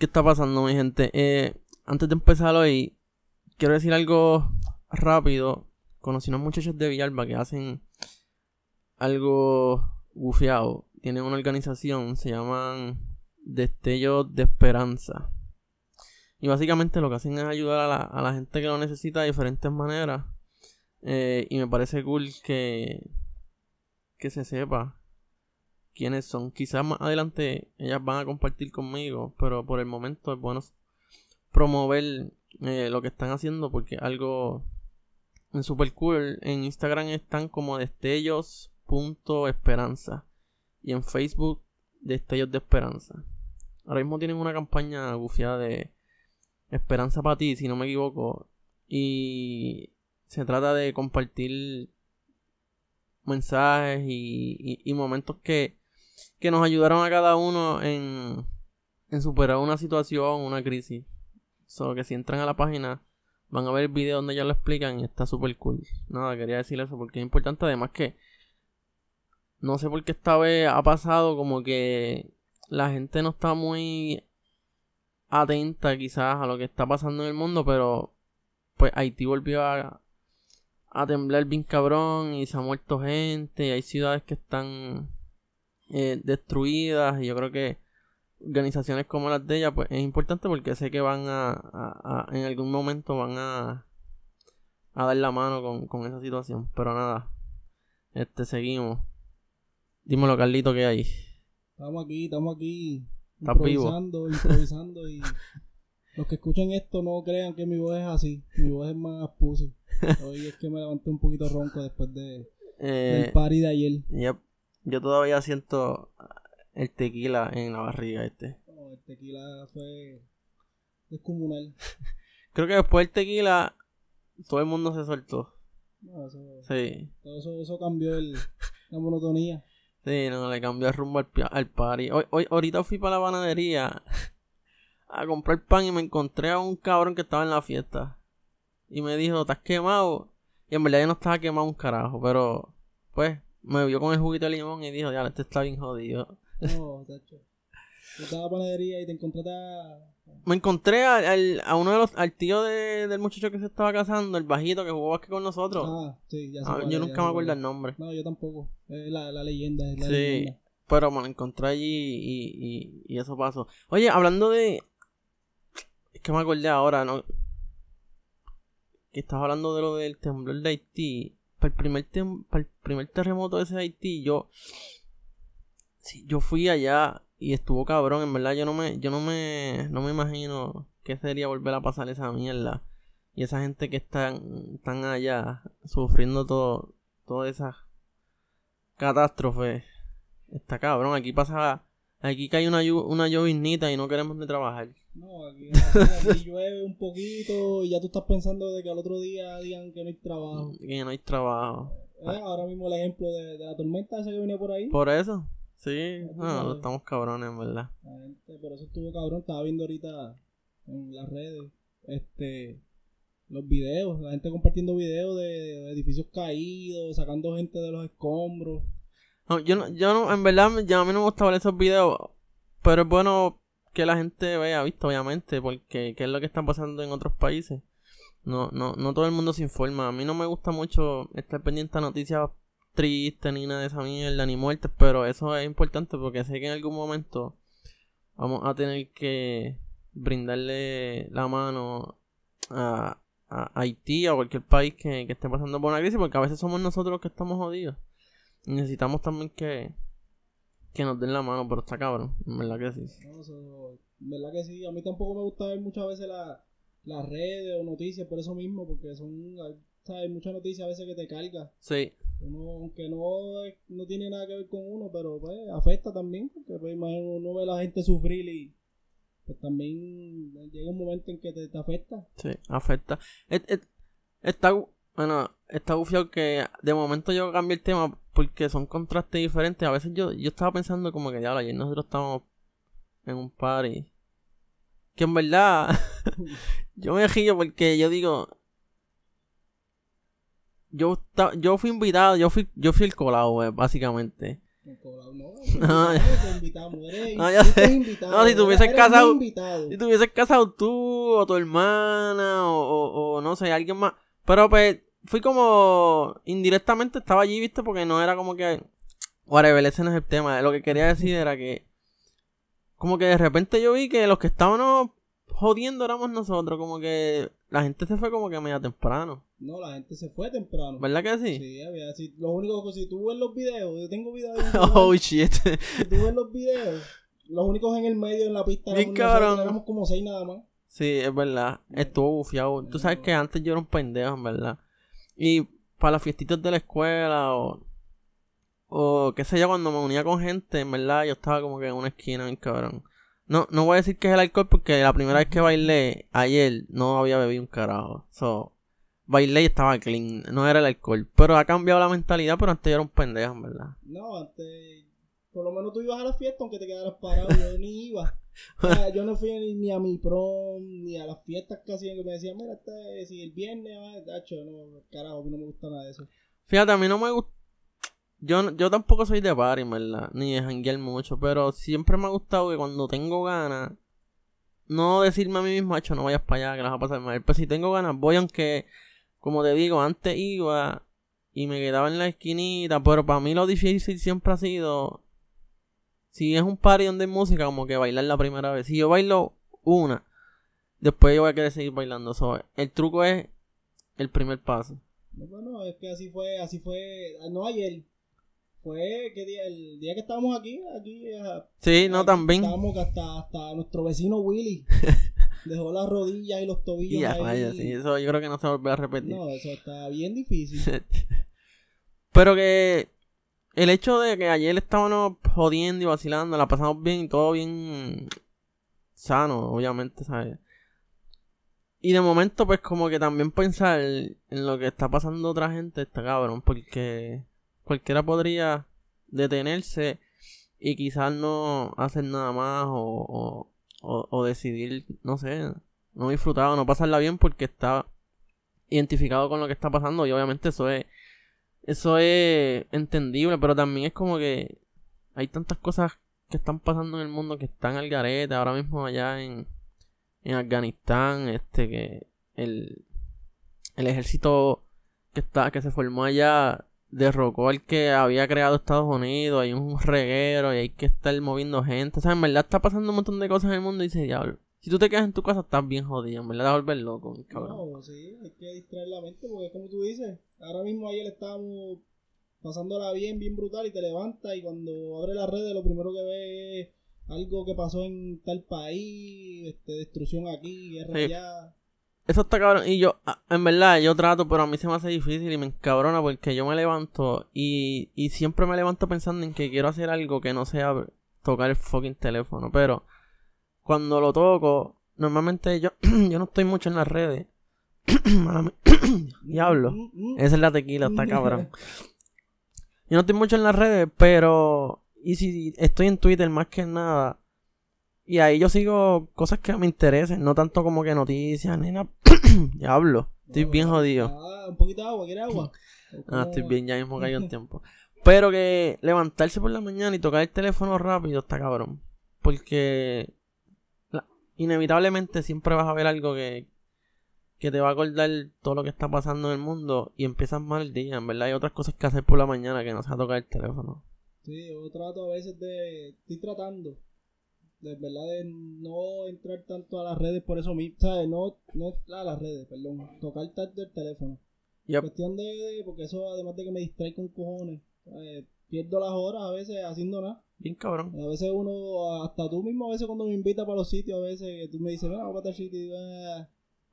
¿Qué está pasando, mi gente? Eh, antes de empezar hoy, quiero decir algo rápido. Conocí unos muchachos de Villalba que hacen algo bufiado. Tienen una organización, se llaman Destellos de Esperanza. Y básicamente lo que hacen es ayudar a la, a la gente que lo necesita de diferentes maneras. Eh, y me parece cool que, que se sepa quiénes son. Quizás más adelante ellas van a compartir conmigo, pero por el momento es bueno promover eh, lo que están haciendo porque algo en super cool. En Instagram están como destellos.esperanza y en Facebook destellos de esperanza. Ahora mismo tienen una campaña bufiada de esperanza para ti, si no me equivoco. Y se trata de compartir mensajes y momentos que que nos ayudaron a cada uno en, en superar una situación, una crisis. Solo que si entran a la página van a ver el video donde ya lo explican y está súper cool. Nada, quería decir eso porque es importante. Además que no sé por qué esta vez ha pasado como que la gente no está muy atenta quizás a lo que está pasando en el mundo, pero pues Haití volvió a, a temblar bien cabrón y se ha muerto gente y hay ciudades que están eh, destruidas y yo creo que organizaciones como las de ella pues es importante porque sé que van a, en algún momento van a, a dar la mano con, con esa situación. Pero nada este seguimos. Dímelo Carlito que hay estamos aquí estamos aquí improvisando improvisando y los que escuchen esto no crean que mi voz es así mi voz es más pussy. Hoy es que me levanté un poquito ronco después de del eh, party de ayer. yep. Yo todavía siento el tequila en la barriga este. No, el tequila fue descomunal. Creo que después del tequila todo el mundo se soltó. No, eso, sí. Todo eso, eso cambió el, la monotonía. Sí, no, le cambió el rumbo al, al party. Hoy, hoy, ahorita fui para la panadería a comprar pan y me encontré a un cabrón que estaba en la fiesta. Y me dijo, ¿estás quemado? Y en verdad yo no estaba quemado un carajo, pero pues me vio con el juguito de limón y dijo, ya, este está bien jodido. No, tacho. Estaba a panadería y te encontré a... Me encontré al, a uno de los, al tío de, del muchacho que se estaba casando, el bajito que jugó básquet con nosotros. Ah, sí, ya sé. Ah, yo nunca me acuerdo el nombre. No, yo tampoco. Es la, la leyenda, es la sí, leyenda. pero me lo encontré allí y, y, y eso pasó. Oye, hablando de... Es que me acordé ahora, ¿no? Que estaba hablando de lo del temblor de Haití para el primer, para el primer terremoto de ese Haití, yo. Sí, yo fui allá y estuvo cabrón, en verdad yo no me, yo no me, no me imagino qué sería volver a pasar esa mierda. Y esa gente que están, están allá sufriendo todo, todas esas catástrofes. Está cabrón, aquí pasa, aquí cae una, una lloviznita y no queremos ni trabajar. No, aquí, llueve un poquito y ya tú estás pensando de que al otro día digan que no hay trabajo. Que no hay trabajo. Eh, ahora mismo el ejemplo de, la tormenta ese que viene por ahí. Por eso, sí. No, estamos cabrones, en verdad. por eso estuvo cabrón. Estaba viendo ahorita en las redes este los videos, la gente compartiendo videos de, edificios caídos, sacando gente de los escombros. No, yo no, yo no, en verdad, ya a mí no me gusta ver esos videos, pero es bueno que la gente vea, visto, obviamente, porque qué es lo que está pasando en otros países. No, no, no todo el mundo se informa. A mí no me gusta mucho estar pendiente a noticias tristes ni nada de esa mierda, ni muertes, pero eso es importante porque sé que en algún momento vamos a tener que brindarle la mano a, Haití a cualquier país que, que esté pasando por una crisis, porque a veces somos nosotros los que estamos jodidos. Necesitamos también que, que nos den la mano, pero está cabrón, en verdad que sí. No, eso, en verdad que sí, a mí tampoco me gusta ver muchas veces las redes o noticias por eso mismo, porque son, hay muchas noticias a veces que te carga. Sí. Uno, aunque no, no tiene nada que ver con uno, pero pues afecta también, porque pues, imagino uno ve a la gente sufrir y pues también llega un momento en que te, afecta. Sí, afecta. está, bueno, está bufiado que de momento yo cambié el tema porque son contrastes diferentes. A veces yo, yo estaba pensando como que ya ayer nosotros estamos en un party. Que en verdad yo me río porque yo digo yo yo fui invitado, yo fui yo fui el colado, básicamente. No, no, te invitamos, eres, no, ya sé. Invitado, no, si te hubieses casado, si te hubieses casado tú, o tu hermana, o, o, o no sé, alguien más. Pero pues, fui como indirectamente estaba allí, viste, porque no era como que. Whatever, ese no es el tema. Lo que quería decir era que. Como que de repente yo vi que los que estábamos jodiendo éramos nosotros. Como que la gente se fue como que media temprano. No, la gente se fue temprano. ¿Verdad que sí? Sí, había. Si, lo único que si tú ves los videos, yo tengo videos. oh shit. Si tú ves los videos, los únicos en el medio en la pista Bien nosotros, éramos como seis nada más. Sí, es verdad. Estuvo bufiado. Tú sabes que antes yo era un pendejo, en verdad. Y para las fiestitas de la escuela o, o qué sé yo, cuando me unía con gente, en verdad yo estaba como que en una esquina, bien cabrón. No, no voy a decir que es el alcohol porque la primera vez que bailé ayer no había bebido un carajo. So, bailé y estaba clean, no era el alcohol. Pero ha cambiado la mentalidad, pero antes yo era un pendejo, en verdad. No, antes, por lo menos tú ibas a la fiesta aunque te quedaras parado, yo ni iba. yo no fui ni, a mi prom, ni a las fiestas hacían que me decían, mira, este, si el viernes, tacho, no, carajo, no me gusta nada de eso. Fíjate, a mí no me gusta. Yo, yo tampoco soy de party, ¿verdad? Ni de janguear mucho, pero siempre me ha gustado que cuando tengo ganas, no decirme a mí mismo, hecho, no vayas para allá, que las va a pasar mal. Pero si tengo ganas, voy, aunque, como te digo, antes iba y me quedaba en la esquinita, pero para mí lo difícil siempre ha sido si es un party donde hay música, como que bailar la primera vez. Si yo bailo una, después yo voy a querer seguir bailando. el truco es el primer paso. Bueno, es que así fue, así fue, ah, no ayer, fue que día, el día que estábamos aquí, aquí. Ah, sí, no también. Estábamos hasta, hasta nuestro vecino Willy dejó las rodillas y los tobillos. ahí. sí, eso yo creo que no se volverá a repetir. No, eso está bien difícil. Pero que el hecho de que ayer estábamos jodiendo y vacilando, la pasamos bien y todo bien sano, obviamente, ¿sabes? Y de momento, pues como que también pensar en lo que está pasando otra gente está cabrón, porque cualquiera podría detenerse y quizás no hacer nada más o, o, decidir, no sé, no disfrutar o no pasarla bien porque está identificado con lo que está pasando y obviamente eso es eso es entendible, pero también es como que hay tantas cosas que están pasando en el mundo que están al garete ahora mismo allá en, en Afganistán, este que el, el ejército que está que se formó allá derrocó al que había creado Estados Unidos, hay un reguero y hay que estar moviendo gente, o sea, en verdad está pasando un montón de cosas en el mundo y dice, diablo, si tú te quedas en tu casa, estás bien jodido, me la vas a volver loco, cabrón. No, sí, hay que distraer la mente porque, como tú dices, ahora mismo ayer estábamos pasándola bien, bien brutal y te levantas y cuando abre las redes lo primero que ves es algo que pasó en tal país, este, destrucción aquí, guerra allá. Eso está cabrón. Y yo, ah, en verdad, yo trato, pero a mí se me hace difícil y me encabrona porque yo me levanto y, y siempre me levanto pensando en que quiero hacer algo que no sea tocar el fucking teléfono. Pero cuando lo toco, normalmente yo, yo no estoy mucho en las redes. Diablo. Esa es la tequila, está cabrón. Yo no estoy mucho en las redes, pero. Y si estoy en Twitter más que nada. Y ahí yo sigo cosas que me interesen, no tanto como que noticias ni nada. Diablo. Estoy bien jodido. Ah, un poquito de agua, ¿quieres agua? Ah, estoy bien, ya mismo cayó el tiempo. Pero que levantarse por la mañana y tocar el teléfono rápido está cabrón. Porque inevitablemente siempre vas a ver algo que, que te va a acordar todo lo que está pasando en el mundo y empiezas mal el día, en verdad hay otras cosas que hacer por la mañana que no sea tocar el teléfono. Sí, yo trato a veces de, estoy tratando, de verdad de no entrar tanto a las redes por eso mismo, ¿sabes? No, no a las redes, perdón, tocar tanto el teléfono. Yep. Cuestión de, porque eso además de que me distrae con cojones, pierdo las horas a veces haciendo nada. Bien cabrón. A veces uno, hasta tú mismo, a veces cuando me invita para los sitios, a veces tú me dices, vamos para tal sitio, ah",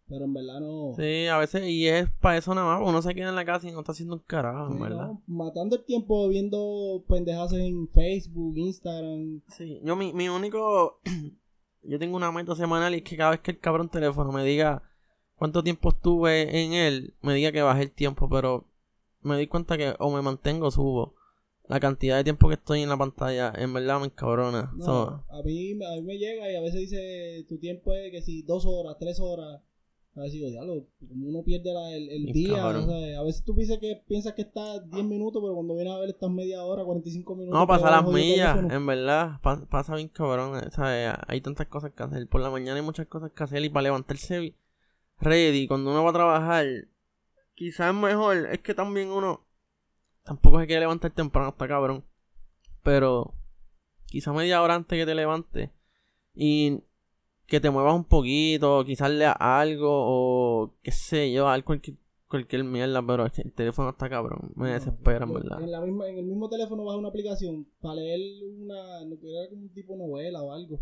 pero en verdad no. Sí, a veces, y es para eso nada más, uno se queda en la casa y no está haciendo un carajo, ¿verdad? matando el tiempo viendo pendejas en Facebook, Instagram. Sí, yo mi, mi único. yo tengo una meta semanal y es que cada vez que el cabrón teléfono me diga cuánto tiempo estuve en él, me diga que bajé el tiempo, pero me di cuenta que o me mantengo o subo la cantidad de tiempo que estoy en la pantalla, en verdad me encabrona. a, mí, a mí me llega y a veces dice tu tiempo es que si dos horas, tres horas. A veces digo, diablo, como uno pierde la, el, el día, a veces tú piensas que, piensas que estás 10 minutos, pero cuando vienes a ver estás media hora, 45 minutos. No, pasa las millas, en verdad, pasa bien cabrón, ¿sabes? Hay tantas cosas que hacer, por la mañana hay muchas cosas que hacer y para levantarse ready, cuando uno va a trabajar, quizás es mejor, es que también uno, tampoco se quiere levantar temprano, está cabrón, pero quizás media hora antes que te levantes y que te muevas un poquito, quizás leas algo o qué sé yo, algo cualquier, cualquier mierda, pero el teléfono está cabrón, me desespera, en verdad. En, la misma, en el mismo teléfono vas a una aplicación para leer una, no quiero como un tipo novela o algo.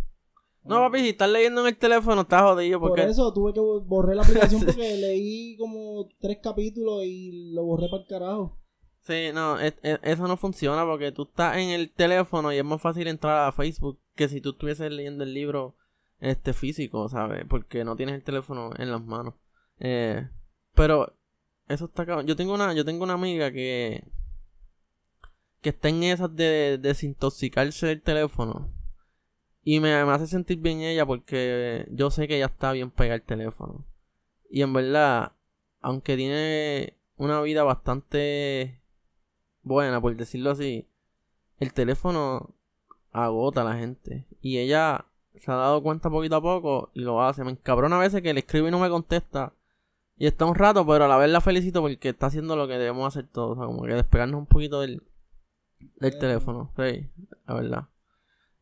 No, papi, si estás leyendo en el teléfono, estás jodido. Porque... Por eso tuve que borrar la aplicación porque leí como tres capítulos y lo borré para el carajo. Sí, no, eso no funciona porque tú estás en el teléfono y es más fácil entrar a Facebook que si tú estuvieses leyendo el libro este físico, ¿sabes? Porque no tienes el teléfono en las manos. Eh, pero eso está. Yo tengo una, yo tengo una amiga que que está en esas de desintoxicarse del teléfono. Y me, hace sentir bien ella porque yo sé que ella está bien pegada al teléfono. Y en verdad, aunque tiene una vida bastante buena, por decirlo así, el teléfono agota a la gente. Y ella se ha dado cuenta poquito a poco y lo hace. Me encabrona a veces que le escribo y no me contesta. Y está un rato, pero a la vez la felicito porque está haciendo lo que debemos hacer todos. O sea, como que despegarnos un poquito del, del teléfono. Sí, la verdad.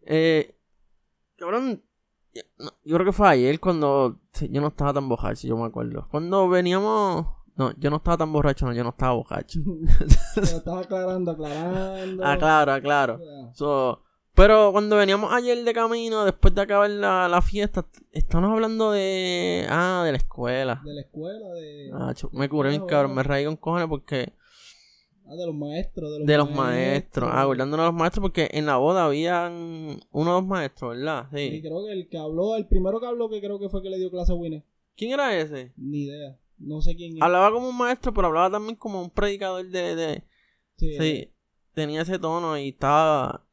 Eh, cabrón, yo creo que fue ayer cuando yo no estaba tan borracho, yo me acuerdo. Cuando veníamos... No, yo no estaba tan borracho, no, yo no estaba borracho. estaba aclarando, aclarando. Ah, claro, claro. So, pero cuando veníamos ayer de camino, después de acabar la, la fiesta, estamos hablando de. Ah, de la escuela. De la escuela, de. Ah, me curé bien cabrón, me reí con cojones porque. Ah, de los maestros. De los, de los maestros. Ah, acordándonos de los maestros porque en la boda habían uno o dos maestros, ¿verdad? Sí. sí. creo que el que habló, el primero que habló, que creo que fue que le dio clase a Winnie. ¿Quién era ese? Ni idea. No sé quién Hablaba como un maestro, pero hablaba también como un predicador de. de... Sí, sí. Tenía ese tono y estaba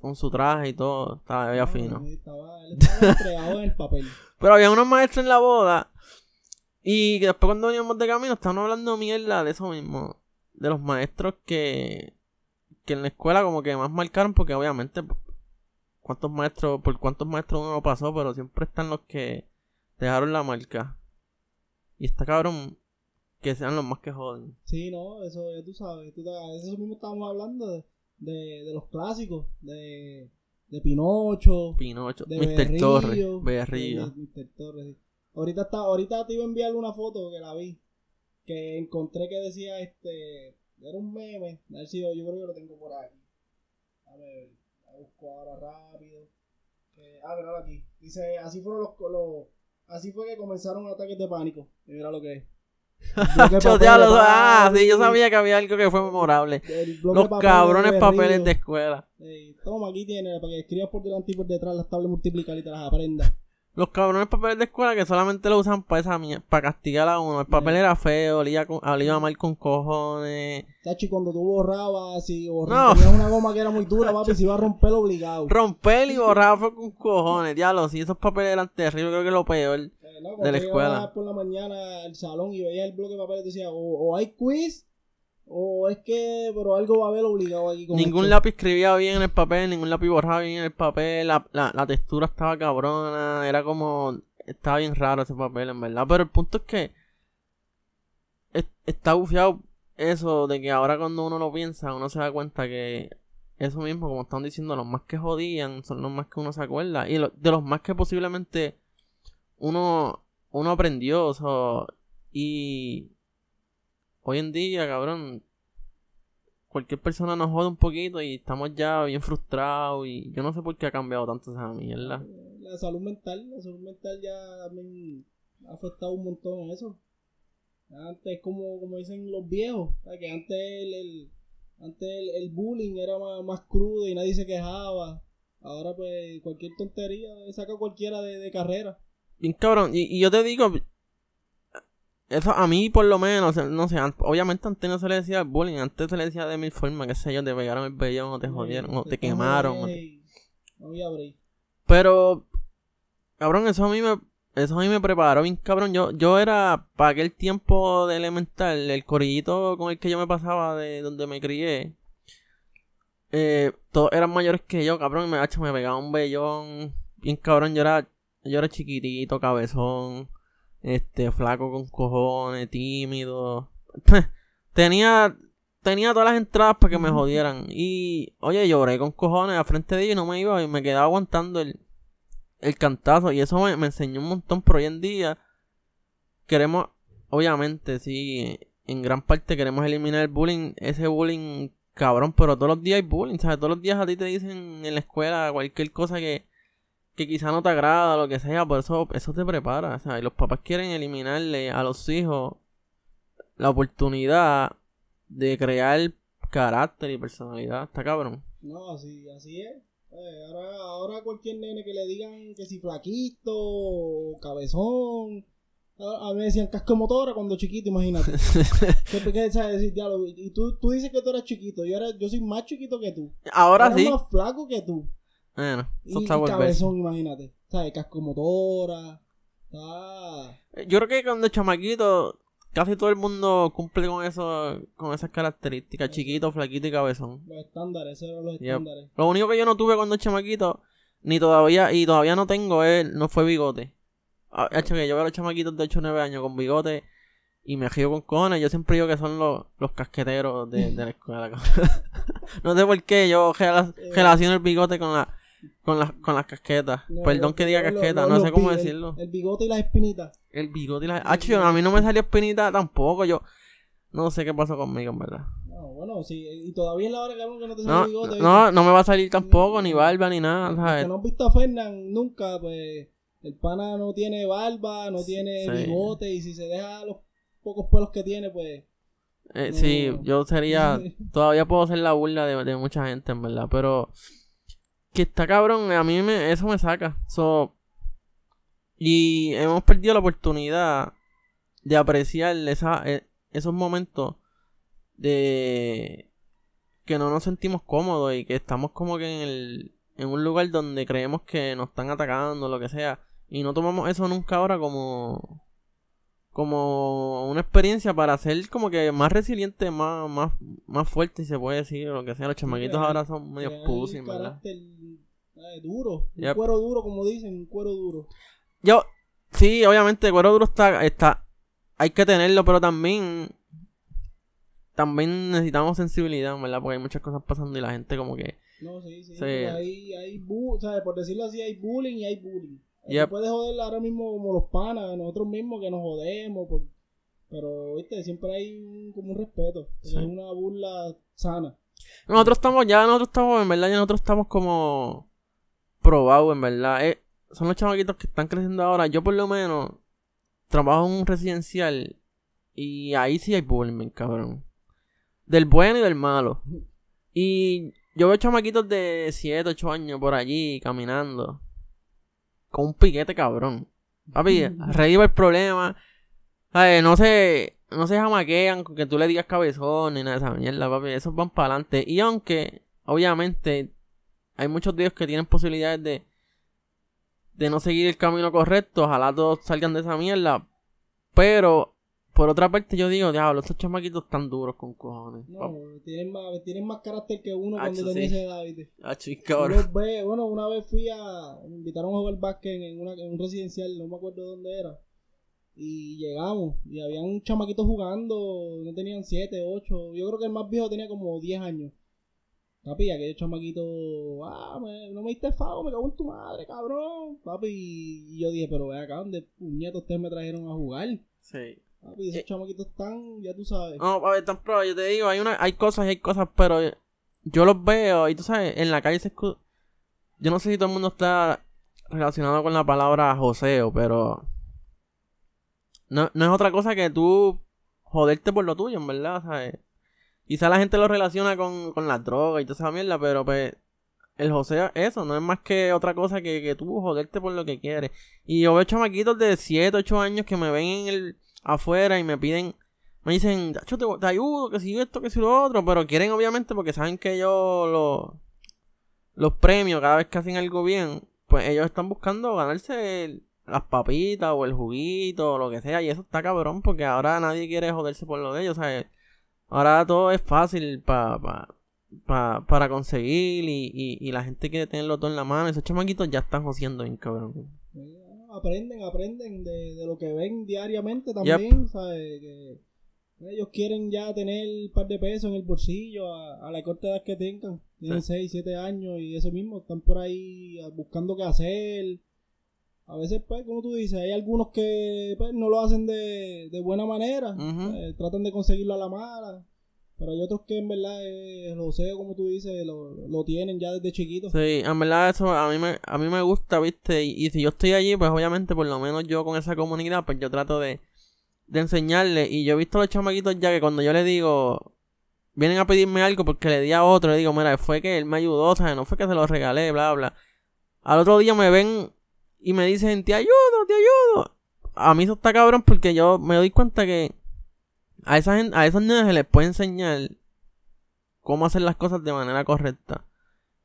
con su traje y todo, estaba ya fino. Estaba, él estaba entregado en el papel. Pero había unos maestros en la boda. Y después cuando veníamos de camino, estaban hablando mierda de eso mismo. De los maestros que, que en la escuela como que más marcaron, porque obviamente cuántos maestros, por cuántos maestros uno pasó, pero siempre están los que dejaron la marca. Y está cabrón que sean los más que joden. Sí, no, eso ya tú sabes. Tú, eso mismo estábamos hablando de de, de los clásicos, de, de Pinocho, Pinocho, de Mr. Torres. Mr. Torres. Ahorita, está, ahorita te iba a enviar una foto que la vi, que encontré que decía este, era un meme, a ver si yo, yo creo que lo tengo por aquí. A ver, la busco ahora rápido. Eh, ah, mira aquí. Dice, así fueron los, los, así fue que comenzaron ataques de pánico. Y mira lo que es. ah, sí, yo sabía que había algo que fue memorable. Los cabrones papeles de escuela. toma, aquí tiene, para que escribas por delante y por detrás las tablas multiplicar y te las aprendas. Los cabrones papeles de escuela que solamente lo usan para esa para castigar a uno. El papel era feo, olía, olía mal con cojones. Tachi, cuando tú borrabas, si borrabas, tenías una goma que era muy dura, papi, se iba a romper obligado. Romper y borrar fue con cojones, diablo. Si esos papeles eran terribles, creo que lo peor eh, de la escuela. por la mañana al salón y veías el bloque de papeles, decía, o, o hay quiz o es que, pero algo va a haber obligado aquí con Ningún lápiz escribía bien en el papel, ningún lápiz borraba bien en el papel, la, la, la textura estaba cabrona, era como, estaba bien raro ese papel en verdad, pero el punto es que está bufiado eso de que ahora cuando uno lo piensa, uno se da cuenta que eso mismo, como están diciendo, los más que jodían son los más que uno se acuerda. Y de los más que posiblemente uno, uno aprendió, o y hoy en día, cabrón, cualquier persona nos jode un poquito y estamos ya bien frustrados y yo no sé por qué ha cambiado tanto esa mierda. La salud mental, la salud mental ya me ha afectado un montón en eso. Antes, como, como dicen los viejos, que antes el, antes el, bullying era más, crudo y nadie se quejaba. Ahora pues cualquier tontería saca cualquiera de, carrera. Bien cabrón, y, y yo te digo, eso a mí, por lo menos, no sé, obviamente antes no se le decía bullying, antes se le decía de mil formas, qué sé yo, te pegaron el vellón, o te jodieron, o te quemaron. No había Pero, cabrón, eso a mí me. eso a mí me preparó bien cabrón. Yo, yo era, para aquel tiempo de elemental, el corillito con el que yo me pasaba de donde me crié. Eh, todos eran mayores que yo, cabrón, y me, me pegaba un vellón. Bien cabrón, yo era, yo era chiquitito, cabezón, este, flaco con cojones, tímido. tenía, tenía todas las entradas para que me jodieran. Y, oye, lloré con cojones a frente de ellos y no me iba y me quedaba aguantando el, el cantazo. Y eso me, enseñó un montón, pero hoy en día queremos, obviamente, sí, en gran parte queremos eliminar el bullying, ese bullying cabrón, pero todos los días hay bullying, ¿sabes? Todos los días a ti te dicen en la escuela cualquier cosa que, que quizá no te agrada, lo que sea, por eso, eso te prepara, o y los papás quieren eliminarle a los hijos la oportunidad de crear carácter y personalidad, está cabrón. No, así, así es. Eh, ahora, ahora cualquier nene que le digan que si flaquito, cabezón. A, mí me decían casco motora cuando chiquito, imagínate. ¿Qué, sabes decir, Y tú, tú dices que tú eres chiquito. Yo, era, yo soy más chiquito que tú. Ahora sí. más flaco que tú. Bueno, eso y, está y cabezón, imagínate. ¿Sabes? Casco motora. Yo creo que cuando chamaquito casi todo el mundo cumple con eso, con esas características, chiquito, flaquito y cabezón. Los estándares, esos eran los estándares. Lo único que yo no tuve cuando chamaquito, ni todavía, y todavía no tengo, es, no fue bigote. Ah, yo veo a los chamaquitos de 8 o 9 años con bigote y me río con cojones. Yo siempre digo que son los, los casqueteros de, de la escuela. no sé por qué yo eh. relaciono el bigote con la con las, con las casquetas. Perdón que diga casqueta, no sé cómo decirlo. El, bigote y las espinitas. El bigote y las... Ah, a mí no me salió espinita tampoco, yo... No sé qué pasó conmigo, en verdad. No, bueno, sí, y todavía es la hora que no te sale no, bigote. No, no me va a salir tampoco, ni barba, ni nada, ¿sabes? Que no has visto a Fernán nunca, pues... El pana no tiene barba, no tiene bigote, y si se deja los pocos pelos que tiene, pues... Eh, Sí, yo sería... todavía puedo ser la burla de, de mucha gente, en verdad, pero que está cabrón, a mí me, eso me saca. So, y hemos perdido la oportunidad de apreciar esa, e, esos momentos de que no nos sentimos cómodos y que estamos como que en, el, en un lugar donde creemos que nos están atacando, lo que sea. Y no tomamos eso nunca ahora como como una experiencia para ser como que más resiliente, más, más, más fuerte, si se puede decir, lo que sea. Los chamaquitos ahora son medio pussy, ¿verdad? Eh, duro, un cuero duro, como dicen, un cuero duro. Yo, sí, obviamente, el cuero duro está, está, hay que tenerlo, pero también, también necesitamos sensibilidad, ¿verdad? Porque hay muchas cosas pasando y la gente como que... No, sí, sí, hay, hay, ¿sabes? Por decirlo así, hay bullying y hay bullying. Yep. puede joder ahora mismo como los panas, nosotros mismos que nos jodemos, pero, viste, siempre hay como un respeto, es una burla sana. Nosotros estamos, ya nosotros estamos, en verdad, ya nosotros estamos como probados, en verdad. Eh, son los chamaquitos que están creciendo ahora. Yo por lo menos trabajo en un residencial y ahí sí hay bullying, cabrón. Del bueno y del malo. Y yo veo chamaquitos de 7, 8 años por allí caminando con un piquete cabrón. Papi, reíba el problema. No se, no se jamaquean con que tú le digas cabezón ni nada de esa mierda, papi. Esos van para adelante. Y aunque, obviamente, hay muchos dios que tienen posibilidades de, de no seguir el camino correcto. Ojalá todos salgan de esa mierda. Pero por otra parte, yo digo, diablo, estos chamaquitos están duros con cojones. No, tienen más, tienen más carácter que uno cuando tenía ese edad, Ah, chica, Bueno, una vez fui a. Me invitaron a jugar básquet en, una, en un residencial, no me acuerdo dónde era. Y llegamos, y había un chamaquito jugando, no tenían 7, 8. Yo creo que el más viejo tenía como 10 años. Papi, aquel chamaquito, ah, no me diste fao, me cago en tu madre, cabrón. Papi, y yo dije, pero ve acá, ¿dónde puñetos ustedes me trajeron a jugar? Sí. Papi, esos eh, chamaquitos están, ya tú sabes. No, papi, están pro, yo te digo, hay una, hay cosas y hay cosas, pero yo los veo y tú sabes, en la calle se escucha. Yo no sé si todo el mundo está relacionado con la palabra joseo, pero. No, no es otra cosa que tú joderte por lo tuyo, en verdad, ¿sabes? Quizá la gente lo relaciona con, con la droga y toda esa mierda, pero pues el joseo, eso, no es más que otra cosa que, que tú joderte por lo que quieres. Y yo veo chamaquitos de 7, 8 años que me ven en el afuera y me piden, me dicen, yo te, ayudo, que si esto, que si lo otro, pero quieren obviamente porque saben que yo los, los premios cada vez que hacen algo bien, pues ellos están buscando ganarse las papitas o el juguito o lo que sea. Y eso está cabrón porque ahora nadie quiere joderse por lo de ellos. Ahora todo es fácil pa, pa, para conseguir y, y, la gente quiere tenerlo todo en la mano. Esos chamaquitos ya están jodiendo bien cabrón. Aprenden, aprenden de, lo que ven diariamente también. ¿sabes? Que ellos quieren ya tener un par de pesos en el bolsillo a, la corta edad que tengan. Tienen 6, 7 años y eso mismo. Están por ahí buscando qué hacer a veces, pues, como tú dices, hay algunos que pues, no lo hacen de, de buena manera, eh, tratan de conseguirlo a la mala, pero hay otros que en verdad eh, lo sé, como tú dices, lo, lo, tienen ya desde chiquito. Sí, en verdad eso a mí me, a mí me gusta, ¿viste? Y, si yo estoy allí, pues obviamente, por lo menos yo con esa comunidad, pues yo trato de, de enseñarle. Y yo he visto a los chamaquitos ya que cuando yo le digo, vienen a pedirme algo porque le di a otro, le digo, mira, fue que él me ayudó, o sea, no fue que se lo regalé, bla, bla. Al otro día me ven y me dicen, te ayudo, te ayudo. A mí eso está cabrón porque yo me doy cuenta que a, esa gente, a esos niños se les puede enseñar cómo hacer las cosas de manera correcta.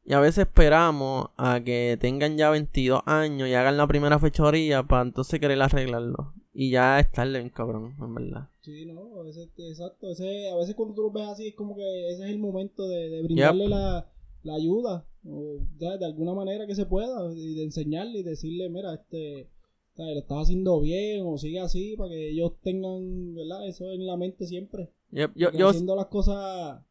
Y a veces esperamos a que tengan ya 22 años y hagan la primera fechoría para entonces querer arreglarlo. Y ya es tarde, bien cabrón, en verdad. Sí, no, a veces, exacto. a veces cuando tú lo ves así es como que ese es el momento de, brindarle la, la ayuda o de, alguna manera que se pueda y de enseñarle y decirle mira este lo estás haciendo bien o sigue así para que ellos tengan ¿verdad? eso en la mente siempre. Yo, haciendo las cosas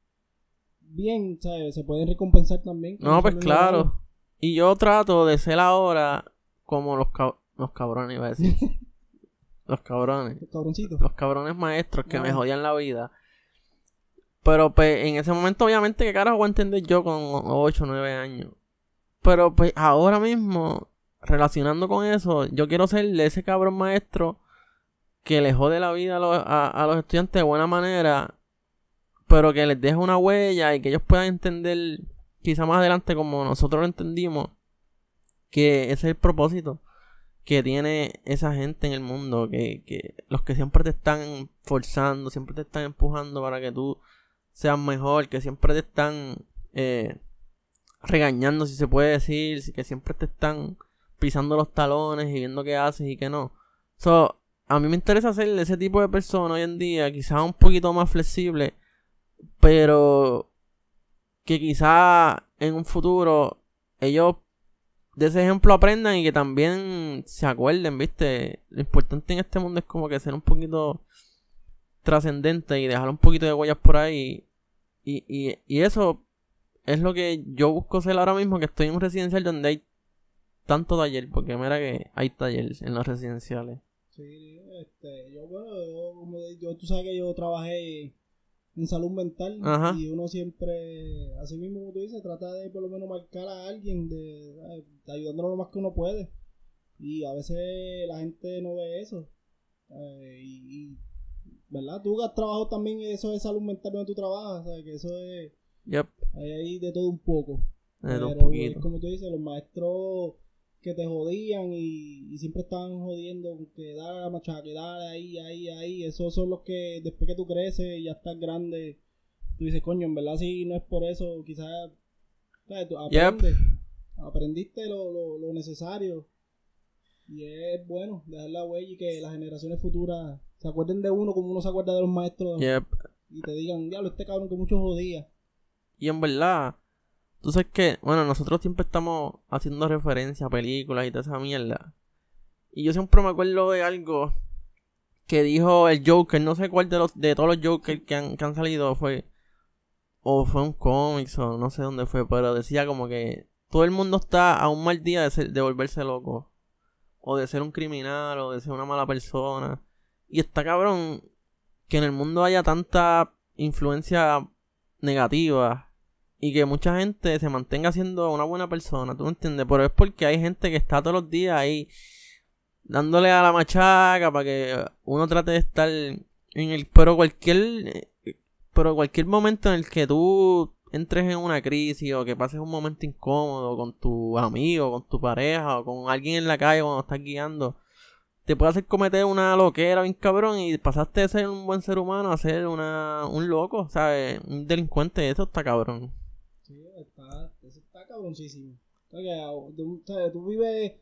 bien ¿sabes? se pueden recompensar también no pues claro. y yo trato de ser ahora como los, los cabrones iba a decir. Los cabrones. Los cabroncitos. Los cabrones maestros que me jodían la vida pero pues en ese momento, obviamente, ¿qué carajo voy a entender yo con 8 o 9 años? Pero pues ahora mismo, relacionando con eso, yo quiero ser ese cabrón maestro que le jode la vida a los, a, los estudiantes de buena manera, pero que les deje una huella y que ellos puedan entender, quizá más adelante, como nosotros lo entendimos, que ese es el propósito que tiene esa gente en el mundo, que, que los que siempre te están forzando, siempre te están empujando para que tú sean mejor, que siempre te están eh, regañando, si se puede decir, que siempre te están pisando los talones y viendo qué haces y qué no. So, a mí me interesa ser ese tipo de persona hoy en día, quizás un poquito más flexible, pero que quizás en un futuro ellos de ese ejemplo aprendan y que también se acuerden, ¿viste? Lo importante en este mundo es como que ser un poquito trascendente y dejar un poquito de huellas por ahí y, y, y eso es lo que yo busco ser ahora mismo, que estoy en un residencial donde hay tanto taller, porque mira que hay taller en los residenciales. Sí, este, yo, bueno, yo, tú sabes que yo trabajé en salud mental y uno siempre, así mismo como tú dices, trata de por lo menos marcar a alguien, de, de ayudándolo lo más que uno puede. Y a veces la gente no ve eso. Eh, y ¿verdad? Tú has trabajado también eso de salud mental donde tú trabajas, ¿sabes? Que eso es... Yep. Hay ahí de todo un poco. De todo un poquito. como tú dices, los maestros que te jodían y, siempre estaban jodiendo que dale la machaca, que dale ahí, ahí, ahí. Esos son los que después que tú creces y ya estás grande, tú dices, coño, en verdad sí, no es por eso, quizás... Tú aprendes, aprendiste lo, lo, lo necesario. Y es bueno dejar la huella y que las generaciones futuras se acuerden de uno como uno se acuerda de los maestros. Y te digan, diablo, este cabrón que mucho jodía. Y en verdad, tú sabes que, bueno, nosotros siempre estamos haciendo referencia a películas y toda esa mierda. Y yo siempre me acuerdo de algo que dijo el Joker, no sé cuál de los de todos los Jokers que han, que han salido fue o fue un cómic o no sé dónde fue, pero decía como que todo el mundo está a un mal día de, de volverse loco o de ser un criminal o de ser una mala persona. Y está cabrón que en el mundo haya tanta influencia negativa y que mucha gente se mantenga siendo una buena persona, ¿tú me entiendes? Pero es porque hay gente que está todos los días ahí dándole a la machaca para que uno trate de estar en el... Pero cualquier... Pero cualquier momento en el que tú entres en una crisis o que pases un momento incómodo con tu amigo, con tu pareja o con alguien en la calle cuando estás guiando, te puede hacer cometer una loquera bien cabrón y pasaste de ser un buen ser humano a ser una, un loco, ¿sabes? Un delincuente, eso está cabrón. Sí, está, eso está cabroncísimo. O sea, tú, tú vives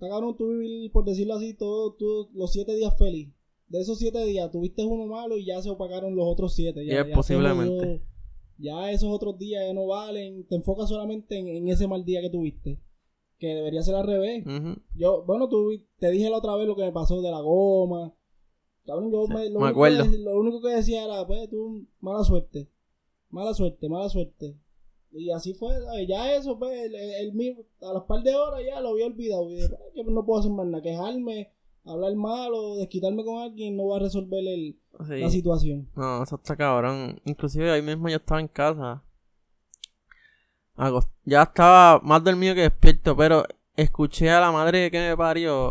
está cabrón tú vivir, por decirlo así, todos los siete días feliz. De esos siete días tuviste uno malo y ya se opagaron los otros siete. Ya, posiblemente. ya esos otros días ya no valen. Te enfocas solamente en, ese mal día que tuviste. Que debería ser al revés. Yo, bueno, tú te dije la otra vez lo que me pasó de la goma. Yo me, lo, acuerdo. lo único que decía era, pues, tú, mala suerte. Mala suerte, mala suerte. Y así fue, ya eso, pues, el, mismo, a las par de horas ya lo había olvidado. Y dije, que no puedo hacer más nada, quejarme, hablar mal o desquitarme con alguien no va a resolver el, la situación. No, eso está cabrón. Inclusive ahí mismo yo estaba en casa. Ya estaba más dormido que despierto, pero escuché a la madre que me parió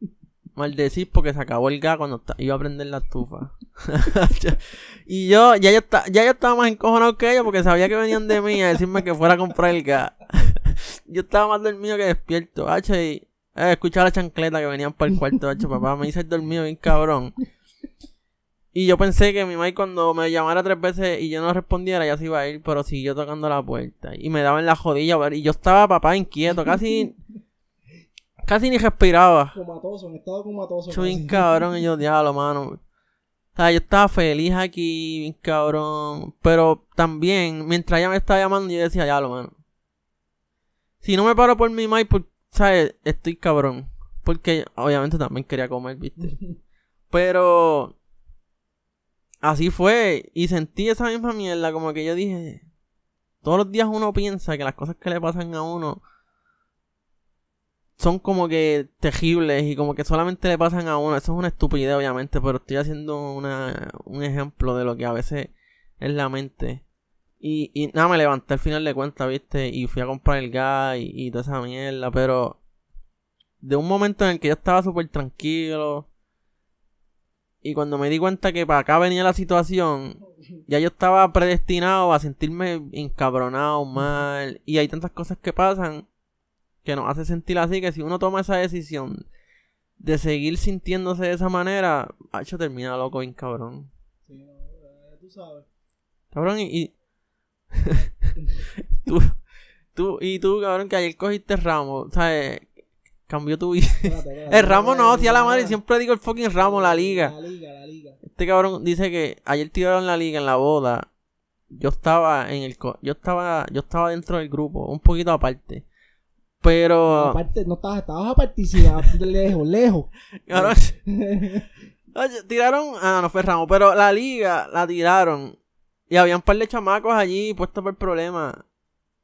maldecir porque se acabó el gas cuando iba a prender la estufa. y yo ya yo, ya yo estaba más encojonado que ella porque sabía que venían de mí a decirme que fuera a comprar el gas. yo estaba más dormido que despierto. H, y eh, escuchaba la chancleta que venían para el cuarto. H, papá me hice el dormido bien cabrón. Y yo pensé que mi madre cuando me llamara tres veces y yo no respondiera ya se iba a ir, pero siguió tocando la puerta. Y me daba en la jodilla. Y yo estaba, papá, inquieto, casi Casi ni respiraba. Comatoso, en estado comatoso. Yo bien cabrón y yo, diablo, mano. O sea, yo estaba feliz aquí, bien cabrón. Pero también, mientras ella me estaba llamando, yo decía, diablo, mano. Si no me paro por mi madre, pues, ¿sabes? Estoy cabrón. Porque obviamente también quería comer, ¿viste? Pero así fue. Y sentí esa misma mierda, como que yo dije. Todos los días uno piensa que las cosas que le pasan a uno son como que terribles y como que solamente le pasan a uno. Eso es una estupidez, obviamente, pero estoy haciendo una, un ejemplo de lo que a veces es la mente. Y, y nada, me levanté al final de cuentas, ¿viste? Y fui a comprar el gas y, y toda esa mierda, pero de un momento en el que yo estaba súper tranquilo. Y cuando me di cuenta que para acá venía la situación, ya yo estaba predestinado a sentirme encabronado, mal. Y hay tantas cosas que pasan que nos hace sentir así que si uno toma esa decisión de seguir sintiéndose de esa manera, ha hecho termina loco bien cabrón. Sí, no, tú sabes. Cabrón, y, tú, tú, y tú, cabrón, que ayer cogiste ramo, ¿sabes? Cambió tu vida. el ramo no, tía la madre, siempre digo el fucking ramo, la liga. La liga, la liga. Este cabrón dice que ayer tiraron la liga en la boda. Yo estaba en el yo estaba yo estaba dentro del grupo, un poquito aparte. Pero. Aparte, no estabas, estabas a participar lejos, lejos. tiraron. Ah, no fue Ramos, pero la liga la tiraron. Y había un par de chamacos allí puestos por el problema.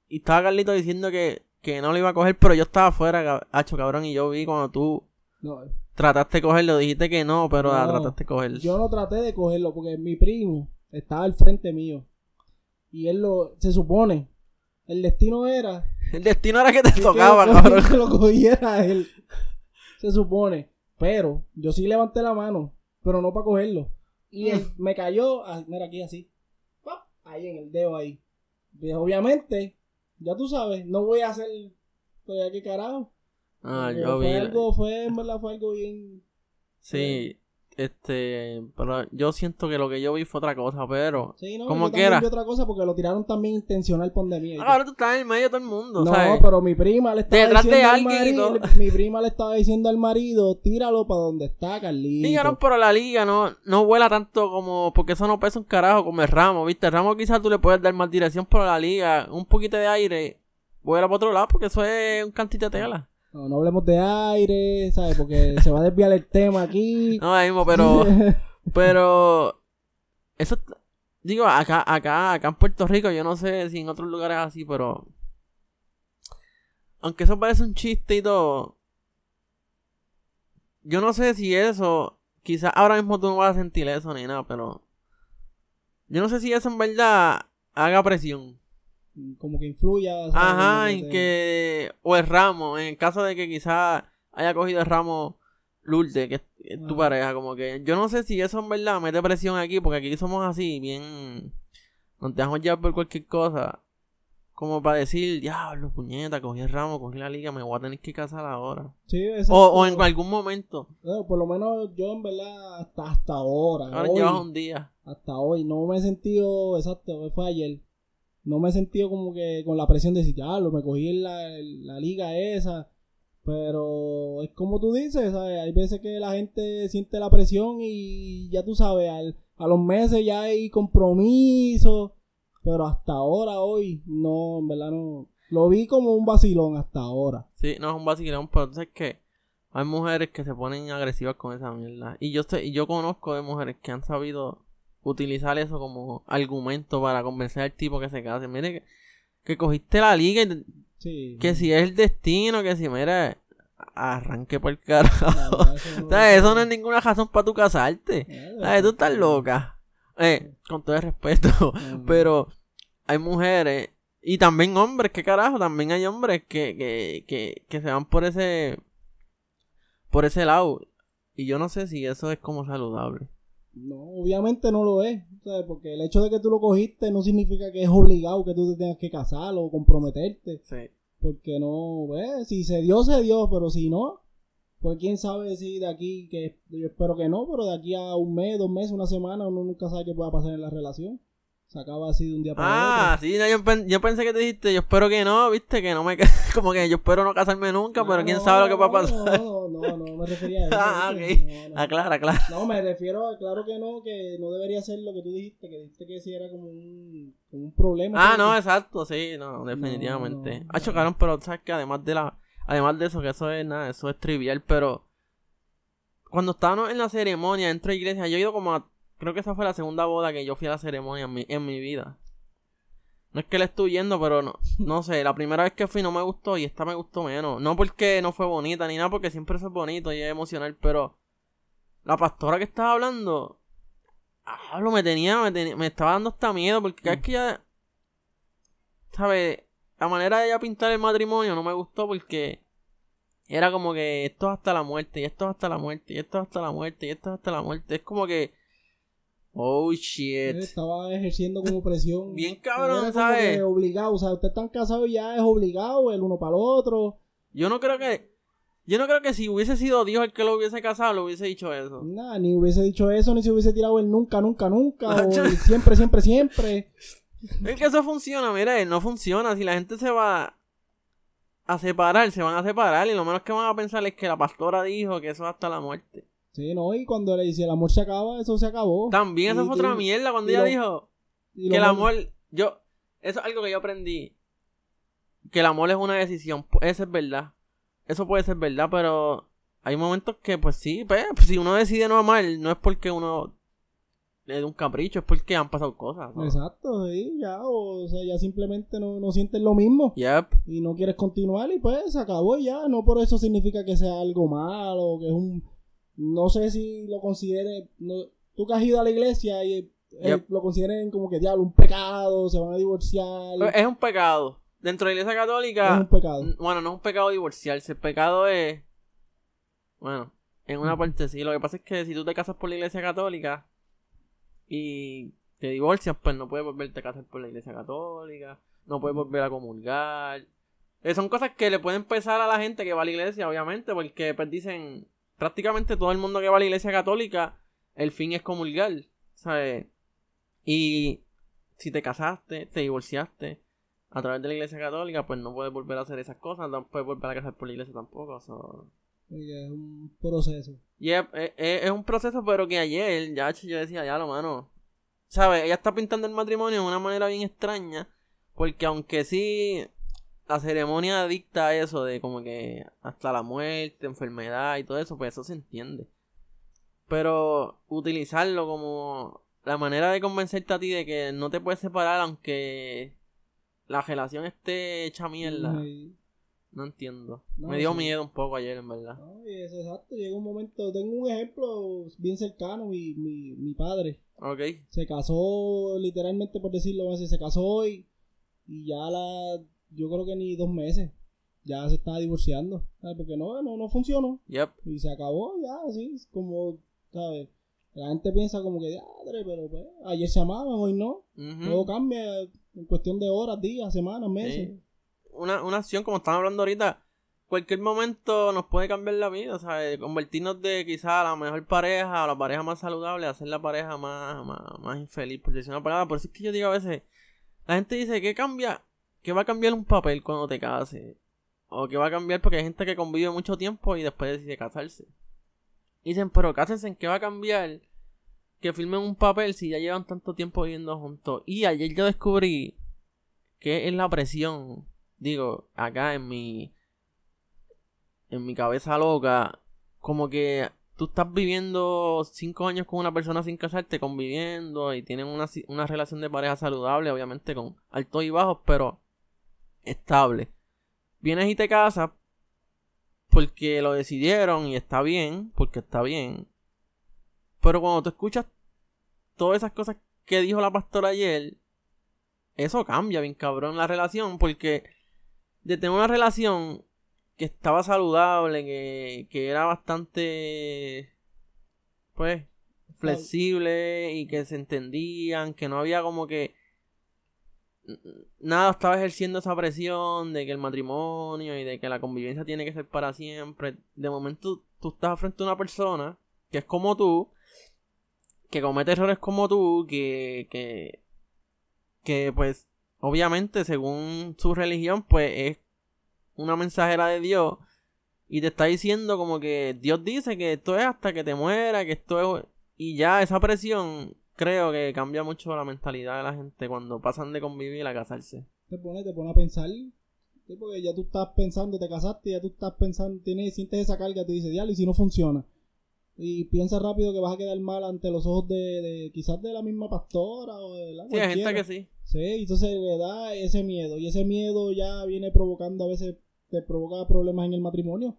Y estaba Carlito diciendo que, que no lo iba a coger, pero yo estaba afuera, hacho cabrón, y yo vi cuando tú no. trataste de cogerlo, dijiste que no, pero la trataste de cogerlo. Yo no traté de cogerlo porque mi primo estaba al frente mío. Y él lo, se supone, el destino era el destino era que te tocaba, cabrón. Que lo cogiera él. Se supone. Pero yo sí levanté la mano, pero no para cogerlo. Y él mm. me cayó, ah, mira aquí así. Ahí en el dedo ahí. Y obviamente, ya tú sabes, no voy a hacer. Pues, ¿qué carajo? Ah, yo fue vi. Algo, fue, en verdad, fue algo bien. Sí, este, pero yo siento que lo que yo vi fue otra cosa, pero sí, no, como que era. Vi otra cosa porque lo tiraron también intencional pandemia. Ah, ahora tú estás en el medio de todo el mundo, No, pero mi prima le estaba Detrás diciendo de al marido, mi prima le estaba diciendo al marido, tíralo para donde está Carlito. Dijeron, pero la liga no no vuela tanto como porque eso no pesa un carajo como el ramo, ¿viste? El ramo quizás tú le puedes dar más dirección, pero la liga, un poquito de aire vuela para otro lado porque eso es un cantito de tela. No, no hablemos de aire, ¿sabes? Porque se va a desviar el tema aquí. No, mismo, pero. pero. Eso. Digo, acá, acá, acá en Puerto Rico, yo no sé si en otros lugares así, pero. Aunque eso parece un chiste y todo. Yo no sé si eso. Quizás ahora mismo tú no vas a sentir eso ni nada, pero. Yo no sé si eso en verdad haga presión como que influya. Ajá, en que. O el ramo, en el caso de que quizás haya cogido el ramo Lourdes, que es tu pareja, como que. Yo no sé si eso en verdad mete presión aquí, porque aquí somos así, bien. Nos dejamos ya por cualquier cosa. Como para decir, diablo, puñeta, cogí el ramo, cogí la liga, me voy a tener que casar ahora. Sí, o, o en algún momento. por lo menos yo en verdad hasta, hasta ahora. Ahora llevas un día. Hasta hoy. No me he sentido, exacto, fue ayer no me he sentido como que con la presión de decir, ya, lo me cogí en la, la liga esa. Pero es como tú dices, ¿sabes? Hay veces que la gente siente la presión y ya tú sabes, al, a los meses ya hay compromiso. Pero hasta ahora, hoy, no, en verdad no. Lo vi como un vacilón hasta ahora. Sí, no es un vacilón, pero entonces que hay mujeres que se ponen agresivas con esa mierda. Y yo sé, yo conozco de mujeres que han sabido utilizar eso como argumento para convencer al tipo que se case. Mire que, que cogiste la liga y que si es el destino, que si, mira, arranque por el carajo. eso, no es ninguna razón para tu casarte. Tú estás loca. Eh, con todo el respeto. Pero hay mujeres y también hombres, ¿qué carajo? También hay hombres que, que, que, que se van por ese por ese lado. Y yo no sé si eso es como saludable. No, obviamente no lo es. Porque el hecho de que tú lo cogiste no significa que es obligado que tú te tengas que casar o comprometerte. Sí. Porque no, pues, si se dio, se dio, pero si no, pues quién sabe si de aquí, que yo espero que no, pero de aquí a un mes, dos meses, una semana, uno nunca sabe qué pueda pasar en la relación se acaba así de un día para ah, otro. Ah, sí, yo, pensé que te dijiste, yo espero que no, viste, que no me como que yo espero no casarme nunca, pero quién sabe lo que va a pasar. No, no, no, me refería a eso. ah, ok. aclara, aclara. No, me refiero a, claro que no, que no debería ser lo que tú dijiste, que dijiste que sí era como un, como un problema. Ah, no, exacto, sí, no, definitivamente. ah, chocaron, pero sabes que además de la, además de eso, que eso es nada, eso es trivial, pero cuando estábamos en la ceremonia dentro de la iglesia, yo he ido como a Creo que esa fue la segunda boda que yo fui a la ceremonia en mi, en mi vida. No es que le estoy yendo, pero no, no sé, la primera vez que fui no me gustó y esta me gustó menos. No porque no fue bonita ni nada, porque siempre es bonito y es emocional, pero la pastora que estaba hablando, hablo, me tenía, me, me estaba dando hasta miedo, porque cada vez que ella, ¿sabes? La manera de ella pintar el matrimonio no me gustó porque era como que esto es hasta la muerte, y esto es hasta la muerte, y esto es hasta la muerte, y esto es hasta la muerte. Es como que Oh shit. Estaba ejerciendo como presión. Bien cabrón, ¿sabes? Obligado, o sea, ustedes están casados ya es obligado el uno para el otro. Yo no creo que. Yo no creo que si hubiese sido Dios el que lo hubiese casado, lo hubiese dicho eso. Nada, ni hubiese dicho eso, ni se hubiese tirado el nunca, nunca, nunca. o siempre, siempre, siempre. Es que eso funciona, mire, no funciona. Si la gente se va a separar, se van a separar. Y lo menos que van a pensar es que la pastora dijo que eso es hasta la muerte. Sí, no, y cuando le dice el amor se acaba, eso se acabó. También esa fue otra mierda cuando ella dijo que el amor, yo, eso es algo que yo aprendí. Que el amor es una decisión, eso es verdad. Eso puede ser verdad, pero hay momentos que, pues sí, pues, si uno decide no amar, no es porque uno le dé un capricho, es porque han pasado cosas. Exacto, sí, ya, o, sea, ya simplemente no, no sientes lo mismo. Yep. Y no quieres continuar y pues se acabó y ya. No por eso significa que sea algo malo, que es un no sé si lo considere, no, tú que has ido a la iglesia y eh, lo consideren como que diablo, un pecado, se van a divorciar. Es un pecado. Dentro de la iglesia católica. Es un pecado. Bueno, no es un pecado divorciarse. El pecado es. Bueno, en una parte sí. Lo que pasa es que si tú te casas por la iglesia católica y te divorcias, pues no puedes volverte a casar por la iglesia católica. No puedes volver a comulgar. Eh, son cosas que le pueden pesar a la gente que va a la iglesia, obviamente, porque pues dicen, prácticamente todo el mundo que va a la iglesia católica, el fin es comulgar, ¿sabes? Y si te casaste, te divorciaste a través de la iglesia católica, pues no puedes volver a hacer esas cosas, no puedes volver a casar por la iglesia tampoco. es un proceso. Y es, un proceso, pero que ayer, ya yo decía, ya lo mano. ¿Sabes? Ella está pintando el matrimonio de una manera bien extraña. Porque aunque sí la ceremonia dicta eso de como que hasta la muerte, enfermedad y todo eso, pues eso se entiende. Pero utilizarlo como la manera de convencerte a ti de que no te puedes separar aunque la relación esté hecha mierda. No entiendo. Me dio miedo un poco ayer, en verdad. No, es exacto. Llega un momento. Tengo un ejemplo bien cercano. Mi, mi, mi padre. Ok. Se casó, literalmente por decirlo así, se casó hoy. Y ya la yo creo que ni dos meses ya se estaba divorciando, Porque no, no, no funcionó. Y se acabó ya, así, como, ¿sabes? La gente piensa como que, pero pues, ayer se amaban, hoy no. Todo cambia en cuestión de horas, días, semanas, meses. Una, una acción, como estamos hablando ahorita, cualquier momento nos puede cambiar la vida, ¿sabes? Convertirnos de quizá la mejor pareja a la pareja más saludable a ser la pareja más, más, más infeliz, por decir una palabra. Por eso es que yo digo a veces, la gente dice, ¿qué cambia? Que va a cambiar un papel cuando te cases. o que va a cambiar porque hay gente que convive mucho tiempo y después decide casarse. dicen, pero cásense en qué va a cambiar que firmen un papel si ya llevan tanto tiempo viviendo juntos. Y ayer yo descubrí que es la presión. Digo, acá en mi. En mi cabeza loca. Como que tú estás viviendo cinco años con una persona sin casarte, conviviendo y tienen una, una relación de pareja saludable, obviamente con altos y bajos, pero estable. Vienes y te casas porque lo decidieron y está bien, porque está bien. Pero cuando tú escuchas todas esas cosas que dijo la pastora ayer, eso cambia bien cabrón la relación, porque de tener una relación que estaba saludable, que, que era bastante, pues, flexible y que se entendían, que no había como que nada estaba ejerciendo esa presión de que el matrimonio y de que la convivencia tiene que ser para siempre. De momento tú estás frente a una persona que es como tú, que comete errores como tú, que, que, que pues obviamente según su religión pues es una mensajera de Dios y te está diciendo como que Dios dice que esto es hasta que te muera, que esto es... Y ya esa presión creo que cambia mucho la mentalidad de la gente cuando pasan de convivir a casarse. Te pone, te pone a pensar, porque ya tú estás pensando, te casaste, ya tú estás pensando, tienes, sientes esa carga, te dices, diablo, y si no funciona. Y piensa rápido que vas a quedar mal ante los ojos de, quizás de la misma pastora o de la Sí, hay gente que sí. Sí, entonces le da ese miedo. Y ese miedo ya viene provocando a veces, te provoca problemas en el matrimonio.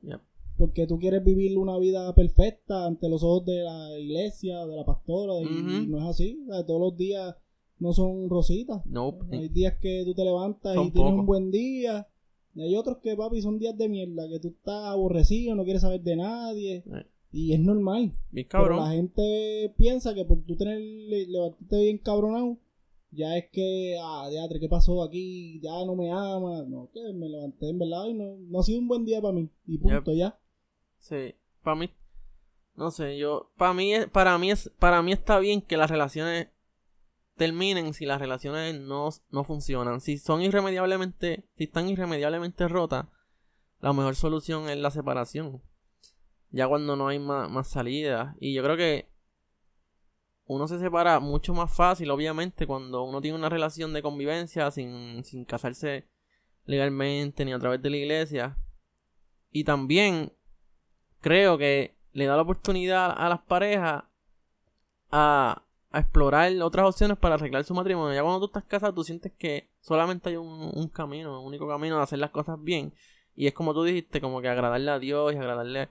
Porque tú quieres vivir una vida perfecta ante los ojos de la iglesia, de la pastora, y no es así. todos los días no son rositas. No. Hay días que tú te levantas y tienes un buen día. Y hay otros que, papi, son días de mierda, que tú estás aborrecido, no quieres saber de nadie. Eh. Y es normal. Bien cabrón. Pero la gente piensa que por tú tener, levantarte bien cabronado, ya es que, ah, teatro, ¿qué pasó aquí? Ya no me ama. No, que me levanté en verdad y no, no ha sido un buen día para mí. Y punto, ya. Sí, para mí, no sé, yo, para mí, para mí, para mí está bien que las relaciones terminen si las relaciones no, no funcionan. Si son irremediablemente, si están irremediablemente rotas, la mejor solución es la separación. Ya cuando no hay más, más salida. Y yo creo que uno se separa mucho más fácil, obviamente, cuando uno tiene una relación de convivencia sin, sin casarse legalmente ni a través de la iglesia. Y también creo que le da la oportunidad a las parejas a, explorar otras opciones para arreglar su matrimonio. Ya cuando tú estás casado, tú sientes que solamente hay un, camino, un único camino de hacer las cosas bien. Y es como tú dijiste, como que agradarle a Dios y agradarle.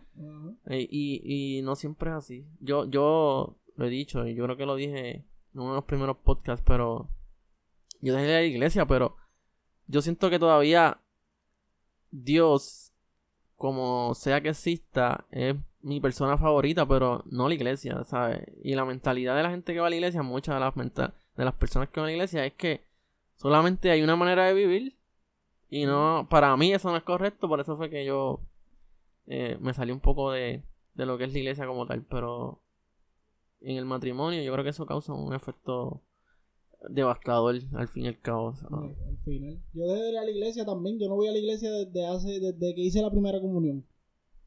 Eh, y, y no siempre es así. Yo, yo lo he dicho y yo creo que lo dije en uno de los primeros podcasts, pero. Yo dejé la iglesia, pero. Yo siento que todavía. Dios como sea que exista, es mi persona favorita, pero no la iglesia, ¿sabes? Y la mentalidad de la gente que va a la iglesia, muchas de las, de las personas que van a la iglesia, es que solamente hay una manera de vivir. Y no, para mí eso no es correcto, por eso fue que yo eh, me salí un poco de, de lo que es la iglesia como tal, pero en el matrimonio yo creo que eso causa un efecto devastador al fin y al cabo. al final. Yo desde ir a la iglesia también, yo no voy a la iglesia desde hace, desde que hice la primera comunión.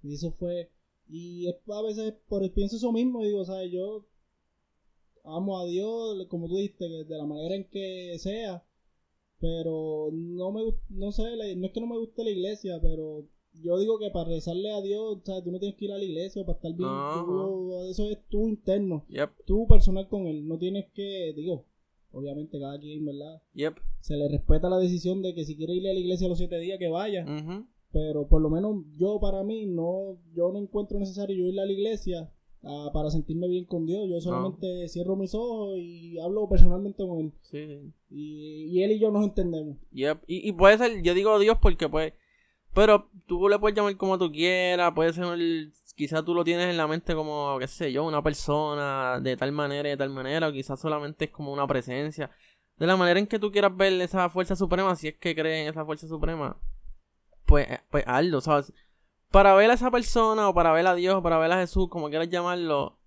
Y eso fue, y es, a veces por pienso eso mismo, digo, o sea, yo amo a Dios, como tú dijiste, de la manera en que sea, pero no me no sé, no es que no me guste la iglesia, pero yo digo que para rezarle a Dios, sea, tú no tienes que ir a la iglesia para estar bien, eso es tu interno, tu personal con él, no tienes que, digo, obviamente cada quien, ¿verdad? Yep. Se le respeta la decisión de que si quiere ir a la iglesia los siete días, que vaya. Pero por lo menos yo para mí, no yo no encuentro necesario yo ir a la iglesia ah, para sentirme bien con Dios. Yo solamente cierro mis ojos y hablo personalmente con Él. Sí. Y, Él y yo nos entendemos. Yep. Y, y puede ser, yo digo Dios porque pues... Pero tú le puedes llamar como tú quieras, puede ser el quizás tú lo tienes en la mente como, qué sé yo, una persona de tal manera y de tal manera, o quizás solamente es como una presencia. De la manera en que tú quieras ver esa fuerza suprema, si es que crees en esa fuerza suprema, pues, eh, pues hazlo, ¿sabes? Para ver a esa persona, o para ver a Dios, o para ver a Jesús, como quieras llamarlo,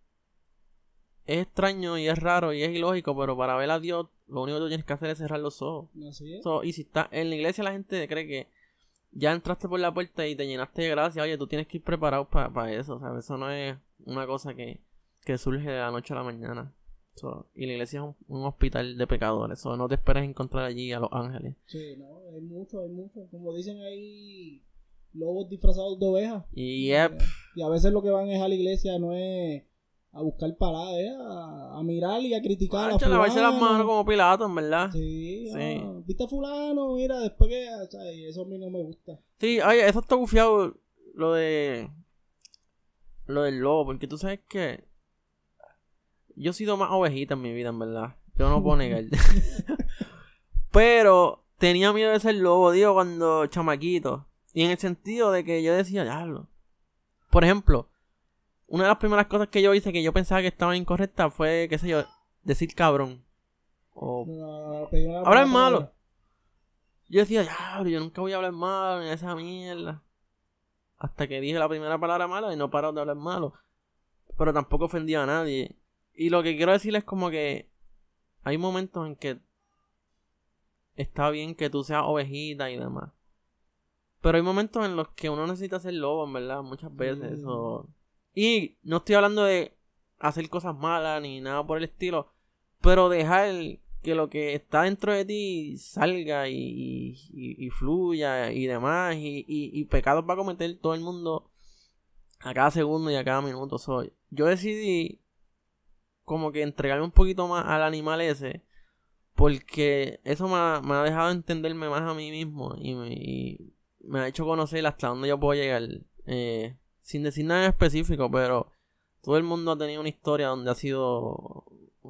es extraño y es raro y es ilógico, pero para ver a Dios, lo único que tú tienes que hacer es cerrar los ojos. Así es. y si está en la iglesia, la gente cree que ya entraste por la puerta y te llenaste de gracia, oye, tú tienes que ir preparado para eso, o sea, eso no es una cosa que, que surge de la noche a la mañana. y la iglesia es un, hospital de pecadores, eso no te esperes encontrar allí a los ángeles. Sí, no, hay mucho, hay mucho, como dicen ahí, lobos disfrazados de ovejas. Y, y a veces lo que van es a la iglesia, no es a buscar paradas, ¿eh? a, mirar y a criticar a fulano. A las manos como Pilato, en verdad. Sí, sí. Ah, viste a fulano, mira, después que... eso a mí no me gusta. Sí, oye, eso está bufiado, lo de... Lo del lobo, porque tú sabes que... Yo he sido más ovejita en mi vida, en verdad. Yo no puedo negar. Pero tenía miedo de ser lobo, digo, cuando chamaquito. Y en el sentido de que yo decía, diablo. Por ejemplo, una de las primeras cosas que yo hice que yo pensaba que estaba incorrecta fue, qué sé yo, decir cabrón. O hablar malo. Yo decía, ya, yo nunca voy a hablar malo ni esa mierda. Hasta que dije la primera palabra mala y no paro de hablar malo. Pero tampoco ofendía a nadie. Y lo que quiero decirles es como que hay momentos en que está bien que tú seas ovejita y demás. Pero hay momentos en los que uno necesita ser lobo, en verdad, muchas veces. O y no estoy hablando de hacer cosas malas ni nada por el estilo, pero dejar que lo que está dentro de ti salga y, fluya y demás. Y, pecados va a cometer todo el mundo a cada segundo y a cada minuto. soy yo decidí como que entregarme un poquito más al animal ese. Porque eso me ha, me ha dejado entenderme más a mí mismo y me, me ha hecho conocer hasta dónde yo puedo llegar. Eh, sin decir nada en específico, pero todo el mundo ha tenido una historia donde ha sido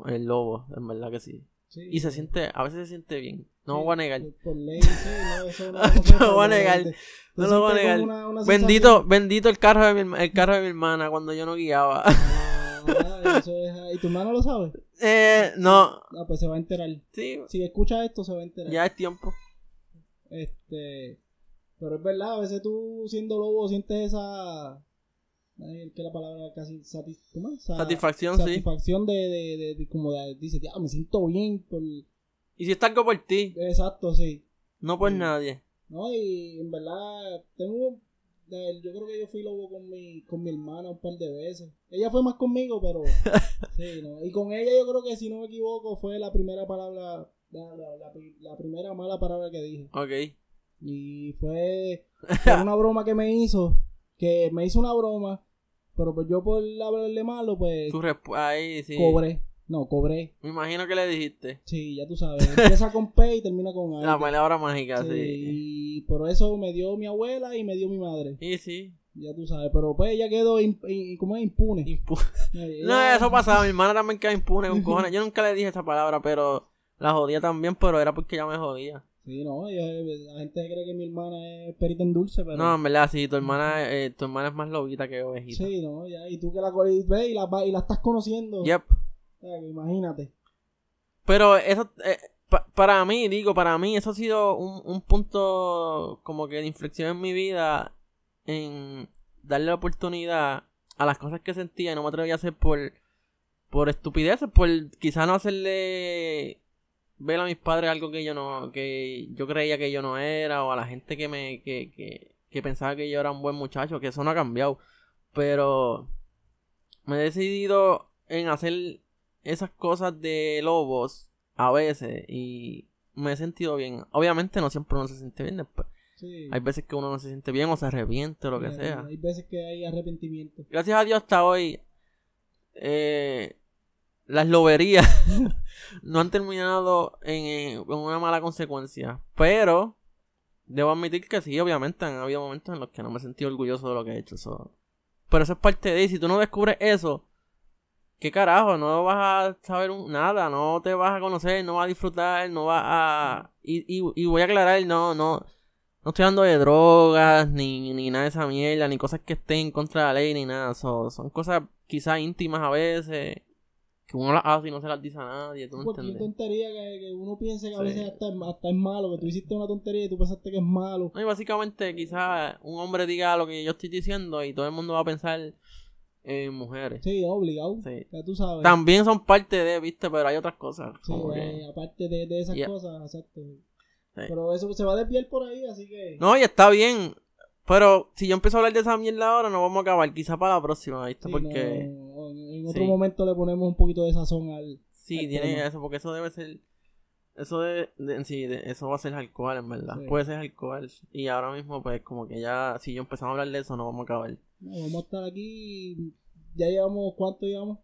el lobo, en verdad que sí. y se siente, a veces se siente bien. No lo voy a negar. no, lo voy a negar. No lo voy a negar. bendito, bendito el carro de mi, el carro de mi hermana cuando yo no guiaba. Ah, ¿Y tu hermano lo sabe? Eh, no. Ah, pues se va a enterar. Sí. Si escucha esto, se va a enterar. Ya es tiempo. Este. Pero es verdad, a veces tú siendo lobo sientes esa que la palabra casi satisfacción, satisfacción de, de, de, como de, dice, ya, me siento bien por... Y si está algo por ti. Exacto, sí. No por nadie. No, y en verdad, tengo, yo creo que yo fui lobo con mi, con mi hermana un par de veces. Ella fue más conmigo, pero, sí, ¿no? Y con ella yo creo que, si no me equivoco, fue la primera palabra, la, la, la, primera mala palabra que dije. Ok. Y fue, fue una broma que me hizo, que me hizo una broma pero pues yo por hablarle malo, pues. Tu ahí, sí. Cobré. No, cobré. Me imagino que le dijiste. Sí, ya tú sabes. Empieza con P y termina con A. La palabra mágica, sí. Y por eso me dio mi abuela y me dio mi madre. Sí, sí. Ya tú sabes, pero pues ella quedó como es impune. impune. no, eso pasaba, mi hermana también quedó impune con cojones. Yo nunca le dije esa palabra, pero la jodía también, pero era porque ella me jodía. Sí, no, la gente cree que mi hermana es perita en dulce, pero... No, en verdad, sí, tu hermana, eh, tu hermana es más lobita que ovejita. Sí, no, ya, y tú que la ves y la, y la estás conociendo. Yep. imagínate. Pero eso, eh, para mí, digo, para mí eso ha sido un, un punto como que de inflexión en mi vida en darle la oportunidad a las cosas que sentía y no me atrevía a hacer por, por estupideces, por quizá no hacerle ver a mis padres algo que yo no, que yo creía que yo no era, o a la gente que me, que, que, que pensaba que yo era un buen muchacho, que eso no ha cambiado. Pero me he decidido en hacer esas cosas de lobos a veces y me he sentido bien. Obviamente no siempre uno se siente bien después. Hay veces que uno no se siente bien o se arrepiente o lo que sea. Hay veces que hay arrepentimiento. Gracias a Dios hasta hoy eh, las loberías no han terminado en, una mala consecuencia. Pero debo admitir que sí, obviamente han habido momentos en los que no me he sentido orgulloso de lo que he hecho. Pero eso es parte de... Si tú no descubres eso, ¿qué carajo? No vas a saber nada, no te vas a conocer, no vas a disfrutar, no vas a... Y, y, voy a aclarar, no, no... No estoy hablando de drogas, ni, ni nada de esa mierda, ni cosas que estén en contra de la ley, ni nada. son cosas quizás íntimas a veces que uno las hace y no se las dice a nadie, tú no entiendes. tontería que, uno piense que a veces hasta, hasta, es malo, que tú hiciste una tontería y tú pensaste que es malo. No, y básicamente quizás un hombre diga lo que yo estoy diciendo y todo el mundo va a pensar en mujeres. Sí, obligado. Sí. Ya tú sabes. También son parte de, viste, pero hay otras cosas. Sí, eh, aparte de, de esas cosas, exacto. Pero eso se va a desviar por ahí, así que. No, y está bien. Pero si yo empiezo a hablar de esa mierda ahora, no vamos a acabar. Quizá para la próxima, ¿viste? porque. En otro momento le ponemos un poquito de sazón al. Sí, tiene eso, porque eso debe ser. Eso de, sí, eso va a ser alcohol, en verdad. Puede ser alcohol. Y ahora mismo, pues, como que ya, si yo empezamos a hablar de eso, no vamos a acabar. No, vamos a estar aquí. Ya llevamos, ¿cuánto llevamos?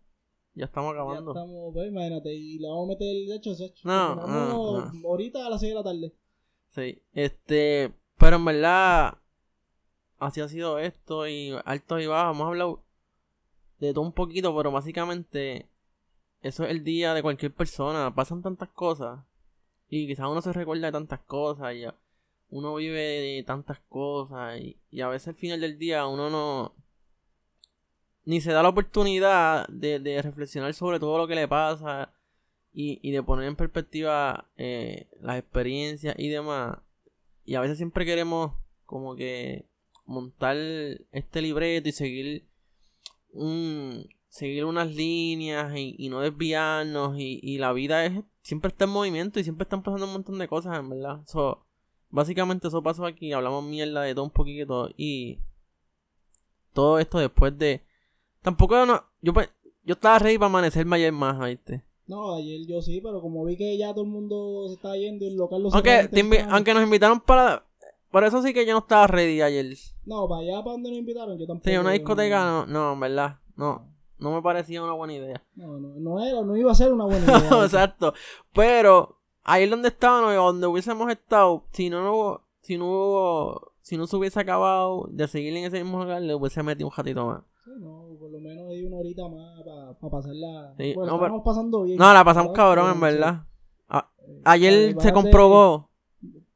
Ya estamos acabando. Ya estamos, pues, imagínate. Y le vamos a meter el hecho, hecho. No, no, Ahorita a las 6 de la tarde. Sí, este. Pero en verdad. Así ha sido esto. Y alto y bajo. Hemos hablado de todo un poquito, pero básicamente. Eso es el día de cualquier persona. Pasan tantas cosas y quizás uno se recuerda de tantas cosas y uno vive de tantas cosas y, a veces al final del día uno no ni se da la oportunidad de, reflexionar sobre todo lo que le pasa y, de poner en perspectiva eh, las experiencias y demás. Y a veces siempre queremos como que montar este libreto y seguir un, seguir unas líneas y, no desviarnos y, y, la vida es siempre está en movimiento y siempre están pasando un montón de cosas, en verdad. So, básicamente eso pasó aquí, hablamos mierda de todo un poquito y todo esto después de... Tampoco no... Yo, pues, yo estaba ready para amanecerme ayer más, ¿viste? No, ayer yo sí, pero como vi que ya todo el mundo se está yendo y el local lo aunque, aunque nos invitaron para... Por eso sí que yo no estaba ready ayer. No, para allá, para donde nos invitaron, yo tampoco. Sí, una discoteca, no, no, en verdad, no. No me parecía una buena idea. No, no, no era, no iba a ser una buena idea. Exacto. Pero ahí donde estábamos, donde hubiésemos estado, si no, no si no hubo, si no se hubiese acabado de seguir en ese mismo lugar, le hubiese metido un ratito más. Sí, no, por lo menos hay una horita más para pasarla. Sí, bueno, estamos pasando bien. No, la pasamos cabrón, en verdad. ayer se comprobó.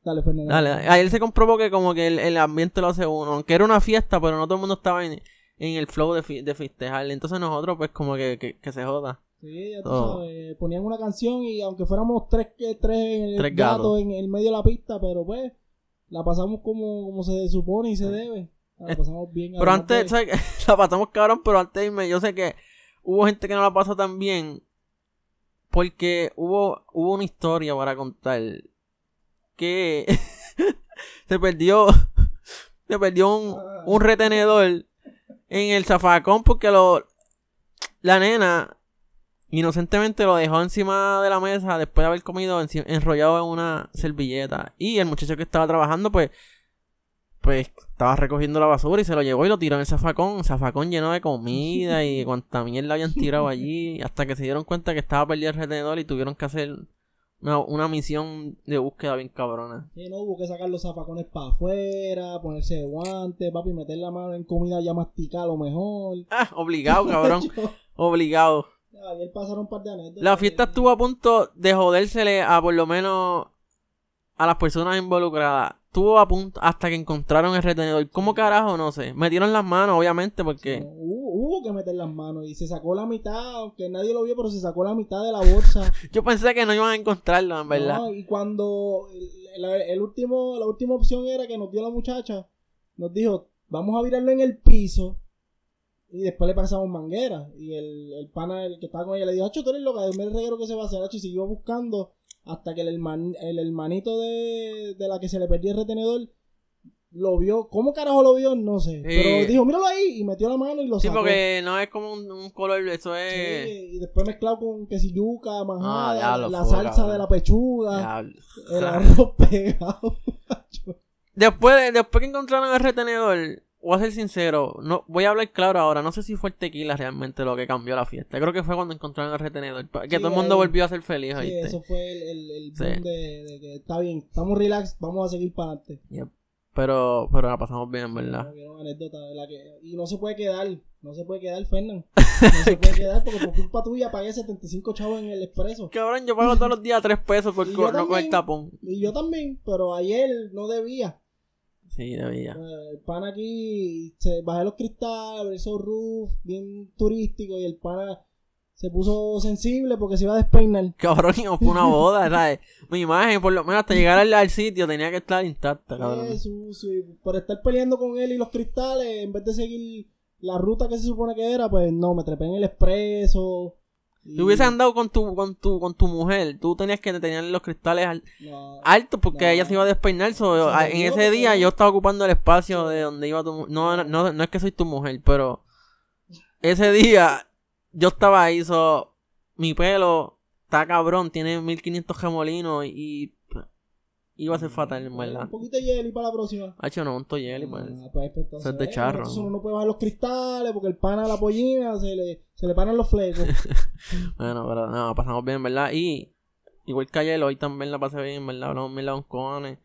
Dale, Fernando. Dale, ayer se comprobó que como que el, el ambiente lo hace uno. Aunque era una fiesta, pero no todo el mundo estaba en en el flow de, de festejar. Entonces nosotros pues como que, que, se joda. Sí, ya tú sabes, ponían una canción y aunque fuéramos tres, tres, en el gatos en el medio de la pista, pero pues la pasamos como, como se supone y se debe. La pasamos bien. Pero antes, ¿sabes? la pasamos cabrón, pero antes de irme, yo sé que hubo gente que no la pasó tan bien porque hubo, hubo una historia para contar que se perdió se perdió un, un retenedor en el zafacón porque lo, la nena inocentemente lo dejó encima de la mesa después de haber comido enrollado en una servilleta. Y el muchacho que estaba trabajando, pues, pues estaba recogiendo la basura y se lo llevó y lo tiró en el zafacón. Zafacón lleno de comida y cuanta mierda habían tirado allí. Hasta que se dieron cuenta que estaba perdido el retenedor y tuvieron que hacer una, una misión de búsqueda bien cabrona. Sí, no, hubo que sacar los zapacones para afuera, ponerse guantes, papi, meter la mano en comida ya masticada lo mejor. Ah, obligado, cabrón. obligado. Ayer pasaron un par de anécdotas. La fiesta estuvo a punto de jodérsele a por lo menos a las personas involucradas. Estuvo a punto hasta que encontraron el retenedor. ¿Cómo carajo? No sé. Metieron las manos, obviamente, porque que meter las manos y se sacó la mitad, aunque nadie lo vio, pero se sacó la mitad de la bolsa. Yo pensé que no iban a encontrarlo, en verdad. y cuando el, último, la última opción era que nos dio la muchacha, nos dijo, vamos a virarlo en el piso y después le pasamos manguera. Y el, el pana el que estaba con ella le dijo, Hacho, tú eres loca, el reguero que se va a hacer, Hacho, y siguió buscando hasta que el, el hermanito de, de la que se le perdió el retenedor lo vio, ¿cómo carajo lo vio? No sé. Pero dijo, míralo ahí, y metió la mano y lo sacó. Sí, porque no es como un, color, eso es... Sí, y después mezclado con quesilluca, majada, ah, la salsa de la pechuga, el arroz pegado. después, después que encontraron el retenedor, voy a ser sincero, no, voy a hablar claro ahora, no sé si fue el tequila realmente lo que cambió la fiesta. Creo que fue cuando encontraron el retenedor, que todo el mundo volvió a ser feliz. Sí, eso fue el, el, el de, que está bien, estamos relax, vamos a seguir para adelante. Pero, pero la pasamos bien, ¿verdad? y no se puede quedar, no se puede quedar, Fernán. No se puede quedar porque por culpa tuya pagué 75 chavos en el expreso. Cabrón, yo pago todos los días 3 pesos por no con el tapón. Y yo también, pero ayer no debía. Sí, debía. Eh, el pan aquí, se bajé los cristales, esos roof, bien turístico, y el pana se puso sensible porque se iba a despeinar. Cabrón, y fue una boda, ¿sabes? Mi imagen, por lo menos hasta llegar al, sitio, tenía que estar intacta, cabrón. Por estar peleando con él y los cristales, en vez de seguir la ruta que se supone que era, pues no, me trepé en el expreso. Si hubieses andado con tu, con tu, con tu mujer, tú tenías que tener los cristales altos porque ella se iba a despeinar. en ese día yo estaba ocupando el espacio de donde iba tu no, no, no es que soy tu mujer, pero ese día yo estaba ahí, so, mi pelo está cabrón, tiene 1500 gemolinos y iba a ser fatal, en verdad. Un poquito de jelly para la próxima. Ah, no, un jelly, pues. Ah, pues, pues es de charro. Entonces uno no puede bajar los cristales porque el pana la pollina se le, se le paran los flecos. bueno, pero no, pasamos bien, ¿verdad? Y igual que ayer, hoy también la pasé bien, ¿verdad? Hablamos mil con cojones.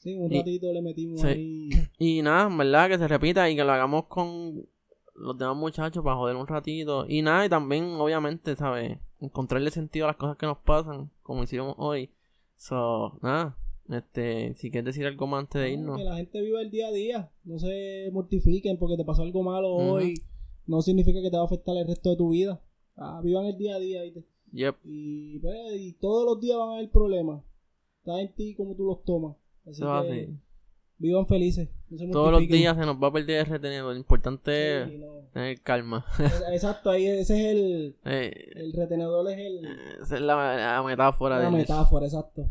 Sí, un ratito le metimos ahí. Y nada, ¿verdad? Que se repita y que lo hagamos con los demás muchachos para joder un ratito. Y nada, y también, obviamente, ¿sabes? Encontrarle sentido a las cosas que nos pasan, como hicimos hoy. So, nada, este, si quieres decir algo más antes de irnos. Que la gente viva el día a día. No se mortifiquen porque te pasó algo malo hoy. No significa que te va a afectar el resto de tu vida. Ah, vivan el día a día. Yep. Y, pues, y todos los días van a haber problemas. Está en ti como tú los tomas. Así que vivan felices. todos los días se nos va a perder el retenedor. Lo importante es tener calma. Exacto, ahí ese es el. Eh, el retenedor es el. Esa es la, metáfora. La metáfora, exacto.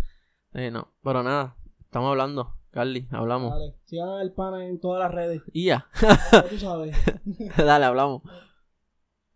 Eh, no, pero nada, estamos hablando. Carly, hablamos. Dale, sigan al pana en todas las redes. Y ya. tú sabes. Dale, hablamos.